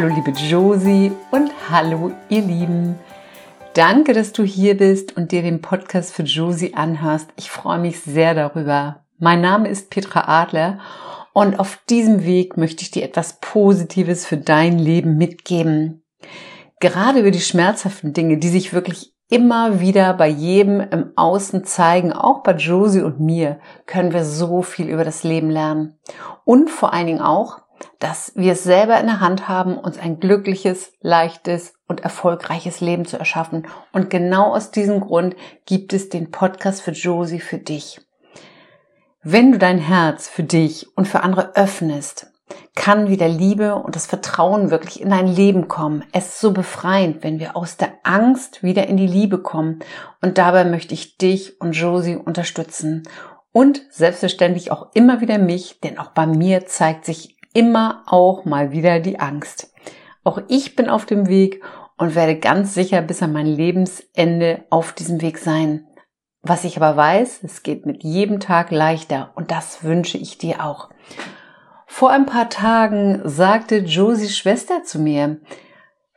Hallo liebe Josie und hallo ihr Lieben. Danke, dass du hier bist und dir den Podcast für Josie anhörst. Ich freue mich sehr darüber. Mein Name ist Petra Adler und auf diesem Weg möchte ich dir etwas Positives für dein Leben mitgeben. Gerade über die schmerzhaften Dinge, die sich wirklich immer wieder bei jedem im Außen zeigen, auch bei Josie und mir, können wir so viel über das Leben lernen. Und vor allen Dingen auch, dass wir es selber in der Hand haben, uns ein glückliches, leichtes und erfolgreiches Leben zu erschaffen. Und genau aus diesem Grund gibt es den Podcast für Josie für dich. Wenn du dein Herz für dich und für andere öffnest, kann wieder Liebe und das Vertrauen wirklich in dein Leben kommen. Es ist so befreiend, wenn wir aus der Angst wieder in die Liebe kommen. Und dabei möchte ich dich und Josie unterstützen. Und selbstverständlich auch immer wieder mich, denn auch bei mir zeigt sich immer auch mal wieder die Angst. Auch ich bin auf dem Weg und werde ganz sicher bis an mein Lebensende auf diesem Weg sein. Was ich aber weiß, es geht mit jedem Tag leichter und das wünsche ich dir auch. Vor ein paar Tagen sagte Josies Schwester zu mir,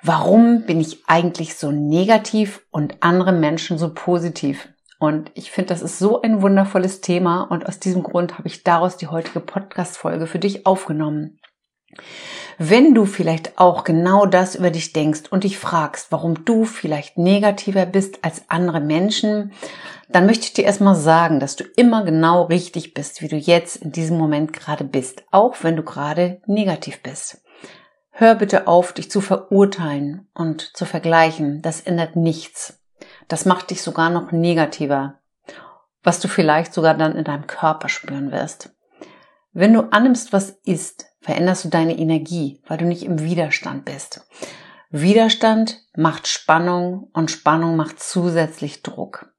warum bin ich eigentlich so negativ und andere Menschen so positiv? Und ich finde, das ist so ein wundervolles Thema und aus diesem Grund habe ich daraus die heutige Podcast-Folge für dich aufgenommen. Wenn du vielleicht auch genau das über dich denkst und dich fragst, warum du vielleicht negativer bist als andere Menschen, dann möchte ich dir erstmal sagen, dass du immer genau richtig bist, wie du jetzt in diesem Moment gerade bist, auch wenn du gerade negativ bist. Hör bitte auf, dich zu verurteilen und zu vergleichen. Das ändert nichts. Das macht dich sogar noch negativer, was du vielleicht sogar dann in deinem Körper spüren wirst. Wenn du annimmst, was ist, veränderst du deine Energie, weil du nicht im Widerstand bist. Widerstand macht Spannung und Spannung macht zusätzlich Druck.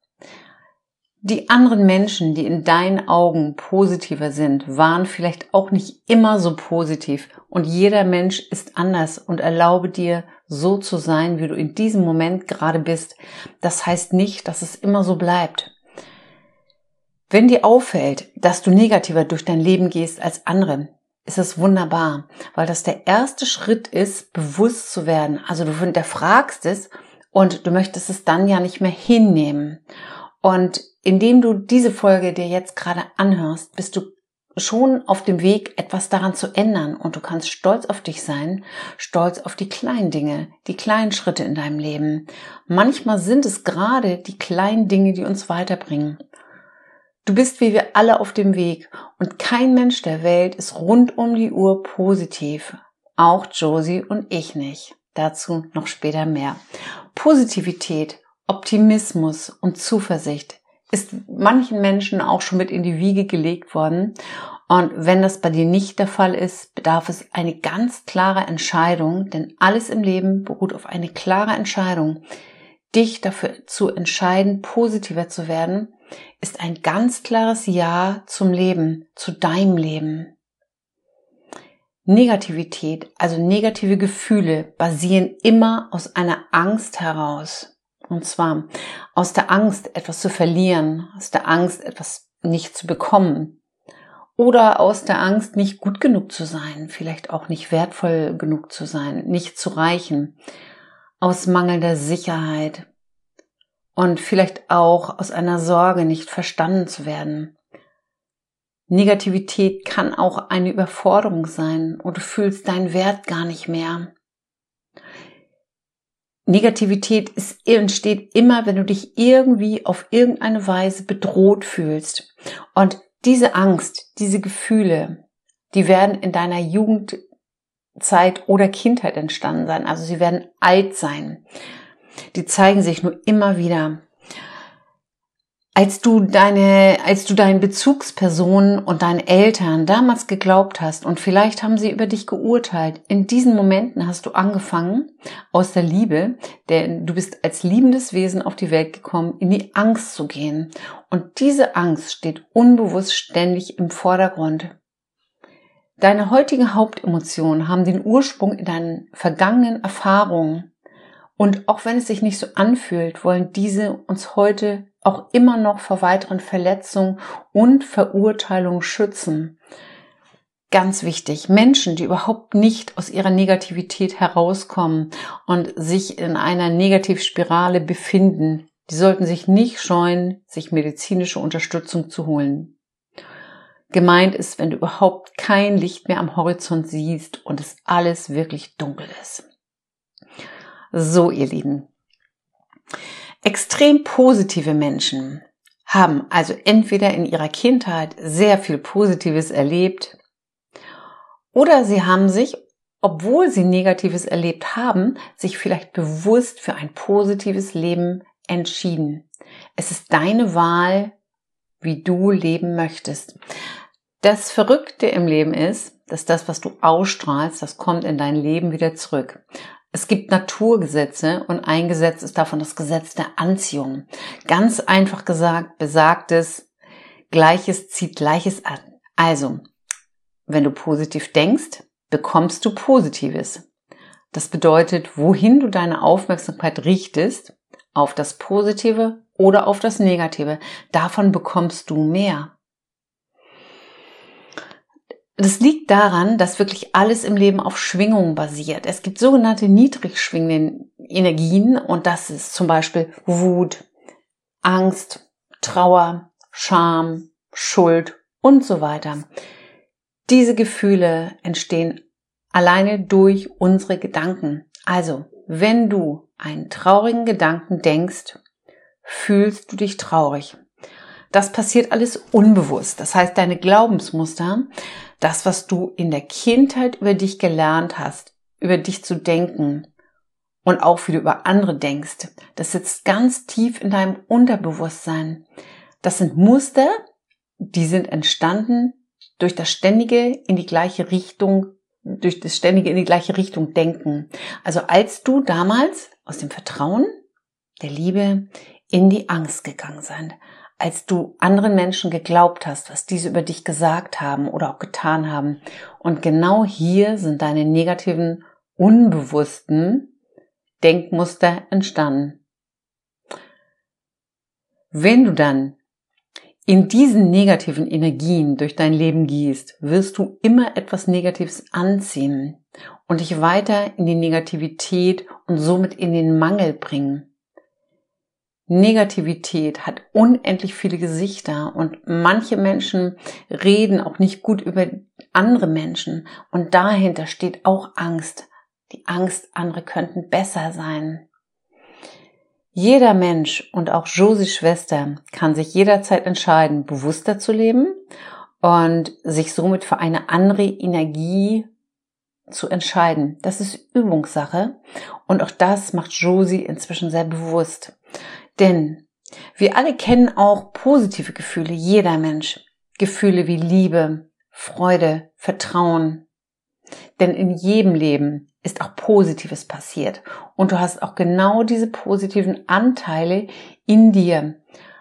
Die anderen Menschen, die in deinen Augen positiver sind, waren vielleicht auch nicht immer so positiv und jeder Mensch ist anders und erlaube dir, so zu sein, wie du in diesem Moment gerade bist. Das heißt nicht, dass es immer so bleibt. Wenn dir auffällt, dass du negativer durch dein Leben gehst als andere, ist es wunderbar, weil das der erste Schritt ist, bewusst zu werden. Also du hinterfragst es und du möchtest es dann ja nicht mehr hinnehmen. Und indem du diese Folge dir jetzt gerade anhörst, bist du schon auf dem Weg, etwas daran zu ändern. Und du kannst stolz auf dich sein, stolz auf die kleinen Dinge, die kleinen Schritte in deinem Leben. Manchmal sind es gerade die kleinen Dinge, die uns weiterbringen. Du bist wie wir alle auf dem Weg und kein Mensch der Welt ist rund um die Uhr positiv. Auch Josie und ich nicht. Dazu noch später mehr. Positivität, Optimismus und Zuversicht ist manchen Menschen auch schon mit in die Wiege gelegt worden. Und wenn das bei dir nicht der Fall ist, bedarf es eine ganz klare Entscheidung, denn alles im Leben beruht auf eine klare Entscheidung. Dich dafür zu entscheiden, positiver zu werden ist ein ganz klares Ja zum Leben, zu deinem Leben. Negativität, also negative Gefühle, basieren immer aus einer Angst heraus. Und zwar aus der Angst, etwas zu verlieren, aus der Angst, etwas nicht zu bekommen. Oder aus der Angst, nicht gut genug zu sein, vielleicht auch nicht wertvoll genug zu sein, nicht zu reichen. Aus mangelnder Sicherheit, und vielleicht auch aus einer Sorge nicht verstanden zu werden. Negativität kann auch eine Überforderung sein und du fühlst deinen Wert gar nicht mehr. Negativität ist, entsteht immer, wenn du dich irgendwie auf irgendeine Weise bedroht fühlst. Und diese Angst, diese Gefühle, die werden in deiner Jugendzeit oder Kindheit entstanden sein. Also sie werden alt sein die zeigen sich nur immer wieder. Als du deine, als du deinen Bezugspersonen und deinen Eltern damals geglaubt hast und vielleicht haben sie über dich geurteilt, in diesen Momenten hast du angefangen, aus der Liebe, denn du bist als liebendes Wesen auf die Welt gekommen, in die Angst zu gehen. Und diese Angst steht unbewusst ständig im Vordergrund. Deine heutigen Hauptemotionen haben den Ursprung in deinen vergangenen Erfahrungen und auch wenn es sich nicht so anfühlt, wollen diese uns heute auch immer noch vor weiteren Verletzungen und Verurteilungen schützen. Ganz wichtig. Menschen, die überhaupt nicht aus ihrer Negativität herauskommen und sich in einer Negativspirale befinden, die sollten sich nicht scheuen, sich medizinische Unterstützung zu holen. Gemeint ist, wenn du überhaupt kein Licht mehr am Horizont siehst und es alles wirklich dunkel ist. So, ihr Lieben. Extrem positive Menschen haben also entweder in ihrer Kindheit sehr viel Positives erlebt oder sie haben sich, obwohl sie Negatives erlebt haben, sich vielleicht bewusst für ein positives Leben entschieden. Es ist deine Wahl, wie du leben möchtest. Das Verrückte im Leben ist, dass das, was du ausstrahlst, das kommt in dein Leben wieder zurück. Es gibt Naturgesetze und ein Gesetz ist davon das Gesetz der Anziehung. Ganz einfach gesagt besagt es, Gleiches zieht Gleiches an. Also, wenn du positiv denkst, bekommst du Positives. Das bedeutet, wohin du deine Aufmerksamkeit richtest, auf das Positive oder auf das Negative, davon bekommst du mehr. Das liegt daran, dass wirklich alles im Leben auf Schwingungen basiert. Es gibt sogenannte niedrig schwingende Energien und das ist zum Beispiel Wut, Angst, Trauer, Scham, Schuld und so weiter. Diese Gefühle entstehen alleine durch unsere Gedanken. Also, wenn du einen traurigen Gedanken denkst, fühlst du dich traurig. Das passiert alles unbewusst. Das heißt, deine Glaubensmuster, das, was du in der Kindheit über dich gelernt hast, über dich zu denken und auch wie du über andere denkst, das sitzt ganz tief in deinem Unterbewusstsein. Das sind Muster, die sind entstanden durch das ständige in die gleiche Richtung, durch das ständige in die gleiche Richtung denken. Also als du damals aus dem Vertrauen, der Liebe in die Angst gegangen sind, als du anderen Menschen geglaubt hast, was diese über dich gesagt haben oder auch getan haben. Und genau hier sind deine negativen, unbewussten Denkmuster entstanden. Wenn du dann in diesen negativen Energien durch dein Leben gehst, wirst du immer etwas Negatives anziehen und dich weiter in die Negativität und somit in den Mangel bringen. Negativität hat unendlich viele Gesichter und manche Menschen reden auch nicht gut über andere Menschen und dahinter steht auch Angst. Die Angst, andere könnten besser sein. Jeder Mensch und auch Josies Schwester kann sich jederzeit entscheiden, bewusster zu leben und sich somit für eine andere Energie zu entscheiden. Das ist Übungssache und auch das macht Josie inzwischen sehr bewusst. Denn wir alle kennen auch positive Gefühle, jeder Mensch. Gefühle wie Liebe, Freude, Vertrauen. Denn in jedem Leben ist auch Positives passiert. Und du hast auch genau diese positiven Anteile in dir.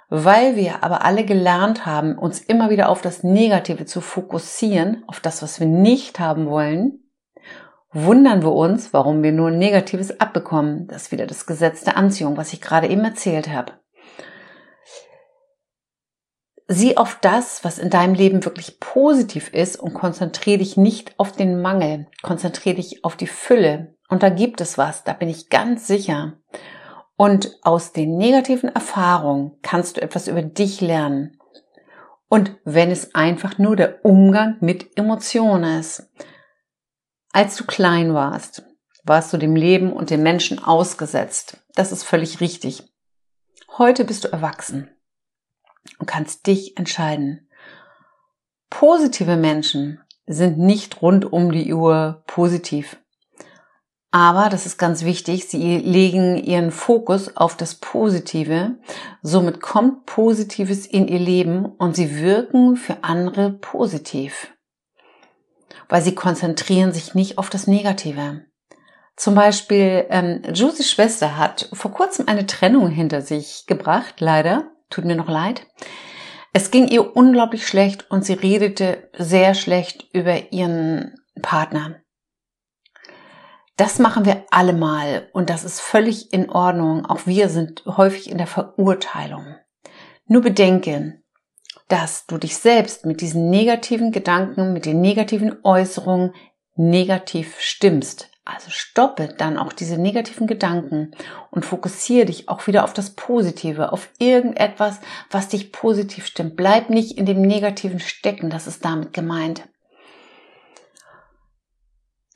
Weil wir aber alle gelernt haben, uns immer wieder auf das Negative zu fokussieren, auf das, was wir nicht haben wollen, wundern wir uns, warum wir nur Negatives abbekommen. Das ist wieder das Gesetz der Anziehung, was ich gerade eben erzählt habe. Sieh auf das, was in deinem Leben wirklich positiv ist und konzentriere dich nicht auf den Mangel. Konzentriere dich auf die Fülle. Und da gibt es was, da bin ich ganz sicher. Und aus den negativen Erfahrungen kannst du etwas über dich lernen. Und wenn es einfach nur der Umgang mit Emotionen ist. Als du klein warst, warst du dem Leben und den Menschen ausgesetzt. Das ist völlig richtig. Heute bist du erwachsen und kannst dich entscheiden. Positive Menschen sind nicht rund um die Uhr positiv. Aber, das ist ganz wichtig, sie legen ihren Fokus auf das Positive. Somit kommt Positives in ihr Leben und sie wirken für andere positiv. Weil sie konzentrieren sich nicht auf das Negative. Zum Beispiel, ähm, Josies Schwester hat vor kurzem eine Trennung hinter sich gebracht, leider tut mir noch leid. Es ging ihr unglaublich schlecht und sie redete sehr schlecht über ihren Partner. Das machen wir alle mal und das ist völlig in Ordnung. Auch wir sind häufig in der Verurteilung. Nur bedenke, dass du dich selbst mit diesen negativen Gedanken, mit den negativen Äußerungen negativ stimmst. Also stoppe dann auch diese negativen Gedanken und fokussiere dich auch wieder auf das Positive, auf irgendetwas, was dich positiv stimmt. Bleib nicht in dem Negativen stecken, das ist damit gemeint.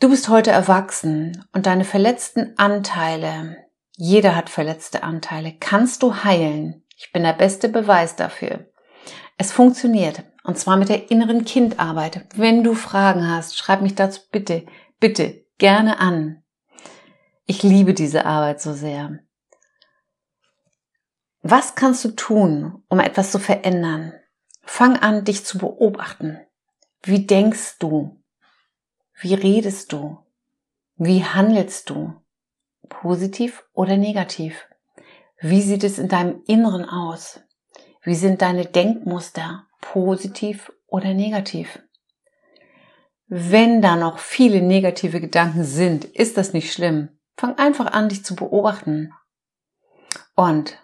Du bist heute erwachsen und deine verletzten Anteile, jeder hat verletzte Anteile, kannst du heilen. Ich bin der beste Beweis dafür. Es funktioniert. Und zwar mit der inneren Kindarbeit. Wenn du Fragen hast, schreib mich dazu bitte, bitte gerne an. Ich liebe diese Arbeit so sehr. Was kannst du tun, um etwas zu verändern? Fang an, dich zu beobachten. Wie denkst du? Wie redest du? Wie handelst du? Positiv oder negativ? Wie sieht es in deinem Inneren aus? Wie sind deine Denkmuster? Positiv oder negativ? Wenn da noch viele negative Gedanken sind, ist das nicht schlimm. Fang einfach an, dich zu beobachten. Und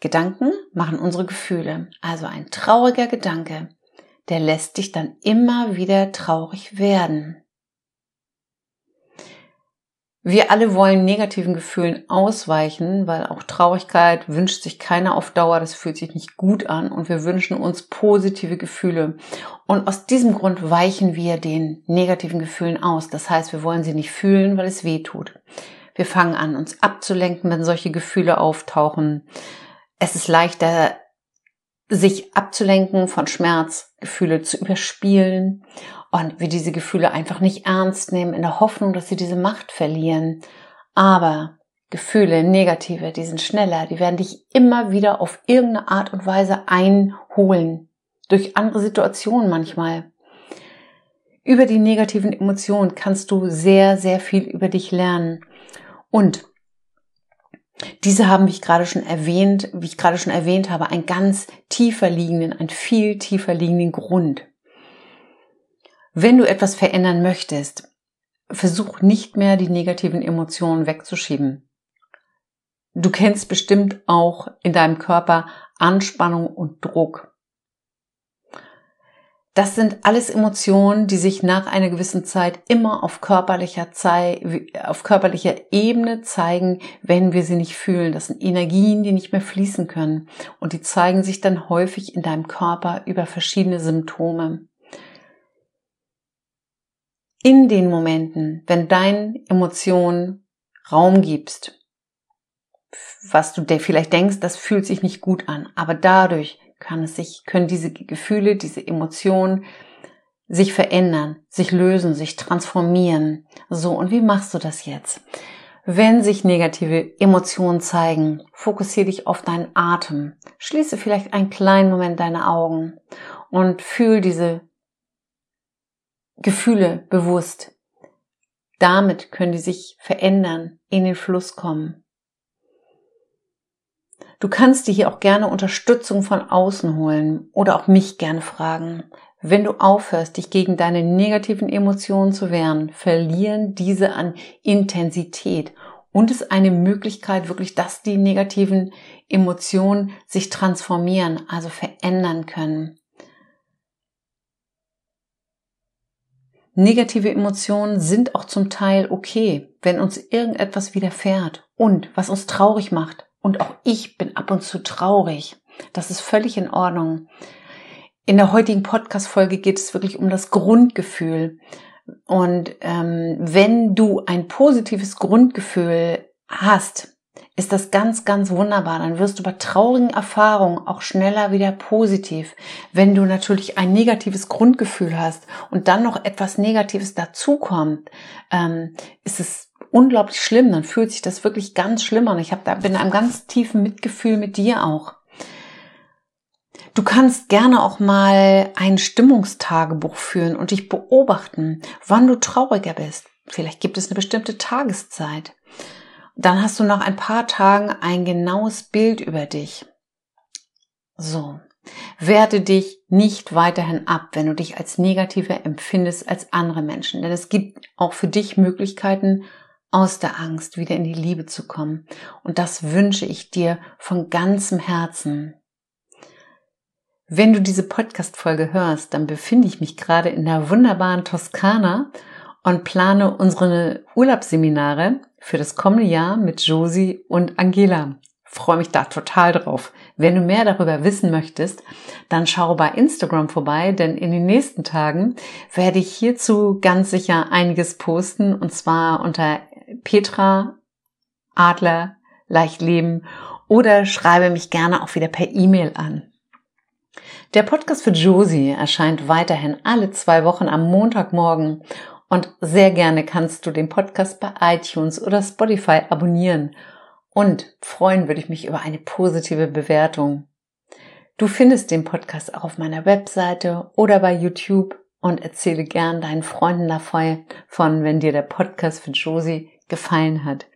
Gedanken machen unsere Gefühle. Also ein trauriger Gedanke, der lässt dich dann immer wieder traurig werden. Wir alle wollen negativen Gefühlen ausweichen, weil auch Traurigkeit wünscht sich keiner auf Dauer, das fühlt sich nicht gut an und wir wünschen uns positive Gefühle. Und aus diesem Grund weichen wir den negativen Gefühlen aus. Das heißt, wir wollen sie nicht fühlen, weil es weh tut. Wir fangen an, uns abzulenken, wenn solche Gefühle auftauchen. Es ist leichter, sich abzulenken von Schmerz, Gefühle zu überspielen und wir diese Gefühle einfach nicht ernst nehmen in der Hoffnung, dass sie diese Macht verlieren. Aber Gefühle, negative, die sind schneller, die werden dich immer wieder auf irgendeine Art und Weise einholen. Durch andere Situationen manchmal. Über die negativen Emotionen kannst du sehr, sehr viel über dich lernen. Und diese haben, wie ich gerade schon erwähnt, wie ich gerade schon erwähnt habe, einen ganz tiefer liegenden, einen viel tiefer liegenden Grund. Wenn du etwas verändern möchtest, versuch nicht mehr die negativen Emotionen wegzuschieben. Du kennst bestimmt auch in deinem Körper Anspannung und Druck. Das sind alles Emotionen, die sich nach einer gewissen Zeit immer auf körperlicher, Zeit, auf körperlicher Ebene zeigen, wenn wir sie nicht fühlen. Das sind Energien, die nicht mehr fließen können. Und die zeigen sich dann häufig in deinem Körper über verschiedene Symptome in den Momenten, wenn dein Emotion Raum gibst, was du vielleicht denkst, das fühlt sich nicht gut an, aber dadurch kann es sich, können diese Gefühle, diese Emotionen sich verändern, sich lösen, sich transformieren. So, und wie machst du das jetzt? Wenn sich negative Emotionen zeigen, fokussiere dich auf deinen Atem. Schließe vielleicht einen kleinen Moment deine Augen und fühl diese Gefühle bewusst. Damit können die sich verändern, in den Fluss kommen. Du kannst dir hier auch gerne Unterstützung von außen holen oder auch mich gerne fragen. Wenn du aufhörst, dich gegen deine negativen Emotionen zu wehren, verlieren diese an Intensität und ist eine Möglichkeit wirklich, dass die negativen Emotionen sich transformieren, also verändern können. Negative Emotionen sind auch zum Teil okay, wenn uns irgendetwas widerfährt und was uns traurig macht. Und auch ich bin ab und zu traurig. Das ist völlig in Ordnung. In der heutigen Podcast-Folge geht es wirklich um das Grundgefühl. Und ähm, wenn du ein positives Grundgefühl hast, ist das ganz, ganz wunderbar. Dann wirst du bei traurigen Erfahrungen auch schneller wieder positiv. Wenn du natürlich ein negatives Grundgefühl hast und dann noch etwas Negatives dazukommt, ähm, ist es unglaublich schlimm. Dann fühlt sich das wirklich ganz schlimm an. Ich hab, da bin in einem ganz tiefen Mitgefühl mit dir auch. Du kannst gerne auch mal ein Stimmungstagebuch führen und dich beobachten, wann du trauriger bist. Vielleicht gibt es eine bestimmte Tageszeit dann hast du nach ein paar Tagen ein genaues Bild über dich. So. Werte dich nicht weiterhin ab, wenn du dich als negativer empfindest als andere Menschen. Denn es gibt auch für dich Möglichkeiten, aus der Angst wieder in die Liebe zu kommen. Und das wünsche ich dir von ganzem Herzen. Wenn du diese Podcast-Folge hörst, dann befinde ich mich gerade in der wunderbaren Toskana und plane unsere Urlaubsseminare für das kommende Jahr mit Josie und Angela. Freue mich da total drauf. Wenn du mehr darüber wissen möchtest, dann schau bei Instagram vorbei, denn in den nächsten Tagen werde ich hierzu ganz sicher einiges posten und zwar unter Petra Adler leicht leben oder schreibe mich gerne auch wieder per E-Mail an. Der Podcast für Josie erscheint weiterhin alle zwei Wochen am Montagmorgen und sehr gerne kannst du den Podcast bei iTunes oder Spotify abonnieren und freuen würde ich mich über eine positive Bewertung. Du findest den Podcast auch auf meiner Webseite oder bei YouTube und erzähle gern deinen Freunden davon, wenn dir der Podcast für Josie gefallen hat.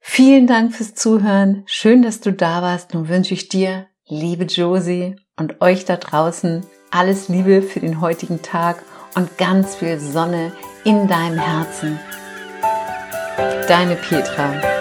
Vielen Dank fürs Zuhören. Schön, dass du da warst. Nun wünsche ich dir, liebe Josie, und euch da draußen alles Liebe für den heutigen Tag und ganz viel Sonne in deinem Herzen. Deine Petra.